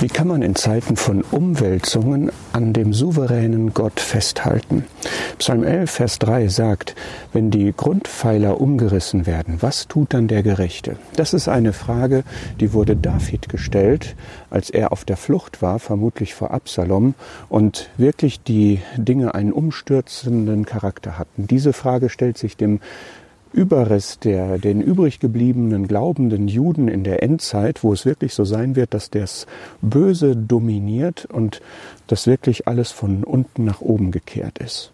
Wie kann man in Zeiten von Umwälzungen an dem souveränen Gott festhalten? Psalm 11, Vers 3 sagt, wenn die Grundpfeiler umgerissen werden, was tut dann der Gerechte? Das ist eine Frage, die wurde David gestellt, als er auf der Flucht war, vermutlich vor Absalom, und wirklich die Dinge einen umstürzenden Charakter hatten. Diese Frage stellt sich dem Überrest der, den übrig gebliebenen glaubenden Juden in der Endzeit, wo es wirklich so sein wird, dass das Böse dominiert und dass wirklich alles von unten nach oben gekehrt ist.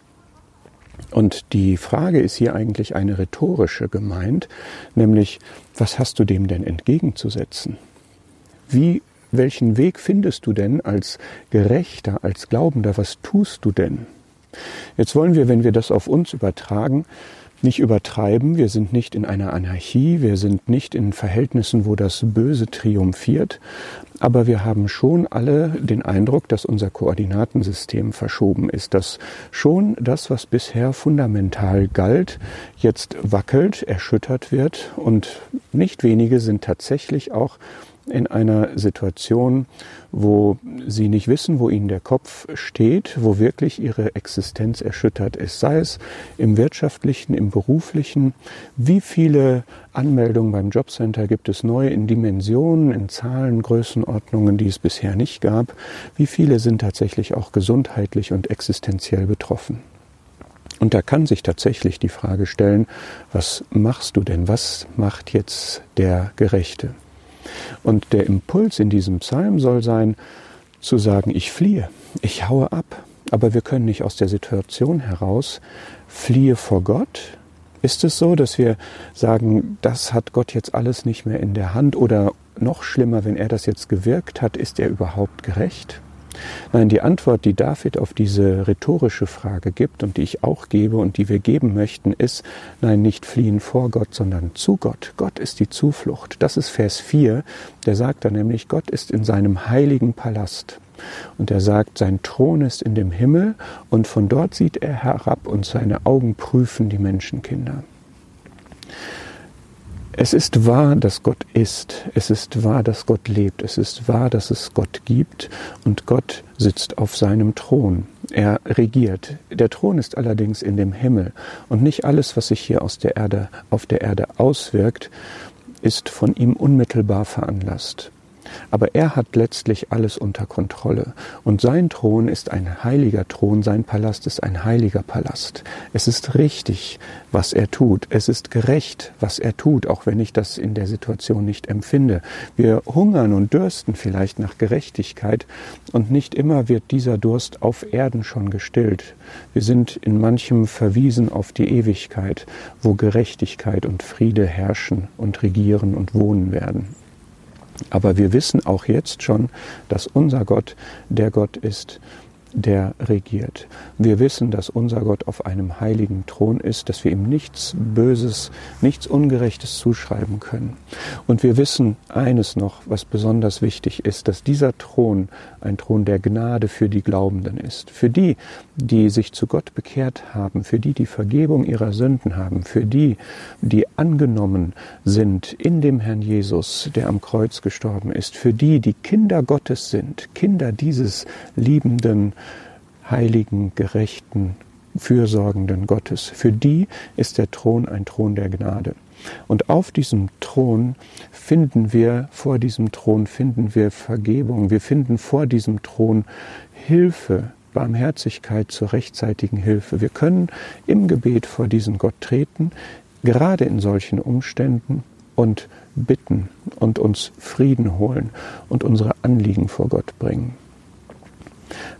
Und die Frage ist hier eigentlich eine rhetorische gemeint, nämlich, was hast du dem denn entgegenzusetzen? Wie, welchen Weg findest du denn als Gerechter, als Glaubender? Was tust du denn? Jetzt wollen wir, wenn wir das auf uns übertragen, nicht übertreiben. Wir sind nicht in einer Anarchie, wir sind nicht in Verhältnissen, wo das Böse triumphiert, aber wir haben schon alle den Eindruck, dass unser Koordinatensystem verschoben ist, dass schon das, was bisher fundamental galt, jetzt wackelt, erschüttert wird. Und nicht wenige sind tatsächlich auch in einer Situation, wo sie nicht wissen, wo ihnen der Kopf steht, wo wirklich ihre Existenz erschüttert ist, sei es im wirtschaftlichen, im beruflichen. Wie viele Anmeldungen beim Jobcenter gibt es neu in Dimensionen, in Zahlen, Größenordnungen, die es bisher nicht gab? Wie viele sind tatsächlich auch gesundheitlich und existenziell betroffen? Und da kann sich tatsächlich die Frage stellen, was machst du denn? Was macht jetzt der Gerechte? Und der Impuls in diesem Psalm soll sein, zu sagen, ich fliehe, ich haue ab. Aber wir können nicht aus der Situation heraus fliehe vor Gott. Ist es so, dass wir sagen, das hat Gott jetzt alles nicht mehr in der Hand oder noch schlimmer, wenn er das jetzt gewirkt hat, ist er überhaupt gerecht? Nein, die Antwort, die David auf diese rhetorische Frage gibt und die ich auch gebe und die wir geben möchten, ist, nein, nicht fliehen vor Gott, sondern zu Gott. Gott ist die Zuflucht. Das ist Vers 4, der sagt da nämlich, Gott ist in seinem heiligen Palast. Und er sagt, sein Thron ist in dem Himmel und von dort sieht er herab und seine Augen prüfen die Menschenkinder. Es ist wahr, dass Gott ist. Es ist wahr, dass Gott lebt. Es ist wahr, dass es Gott gibt. Und Gott sitzt auf seinem Thron. Er regiert. Der Thron ist allerdings in dem Himmel. Und nicht alles, was sich hier aus der Erde, auf der Erde auswirkt, ist von ihm unmittelbar veranlasst. Aber er hat letztlich alles unter Kontrolle. Und sein Thron ist ein heiliger Thron, sein Palast ist ein heiliger Palast. Es ist richtig, was er tut. Es ist gerecht, was er tut, auch wenn ich das in der Situation nicht empfinde. Wir hungern und dürsten vielleicht nach Gerechtigkeit und nicht immer wird dieser Durst auf Erden schon gestillt. Wir sind in manchem verwiesen auf die Ewigkeit, wo Gerechtigkeit und Friede herrschen und regieren und wohnen werden. Aber wir wissen auch jetzt schon, dass unser Gott der Gott ist, der regiert. Wir wissen, dass unser Gott auf einem heiligen Thron ist, dass wir ihm nichts Böses, nichts Ungerechtes zuschreiben können. Und wir wissen eines noch, was besonders wichtig ist, dass dieser Thron ein Thron der Gnade für die Glaubenden ist. Für die, die sich zu Gott bekehrt haben, für die, die Vergebung ihrer Sünden haben, für die, die angenommen sind in dem Herrn Jesus, der am Kreuz gestorben ist, für die, die Kinder Gottes sind, Kinder dieses liebenden, heiligen, gerechten, fürsorgenden Gottes. Für die ist der Thron ein Thron der Gnade. Und auf diesem Thron finden wir, vor diesem Thron finden wir Vergebung. Wir finden vor diesem Thron Hilfe, Barmherzigkeit zur rechtzeitigen Hilfe. Wir können im Gebet vor diesen Gott treten, gerade in solchen Umständen und bitten und uns Frieden holen und unsere Anliegen vor Gott bringen.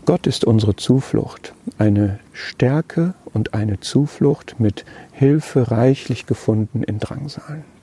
Gott ist unsere Zuflucht, eine Stärke und eine Zuflucht mit Hilfe reichlich gefunden in Drangsalen.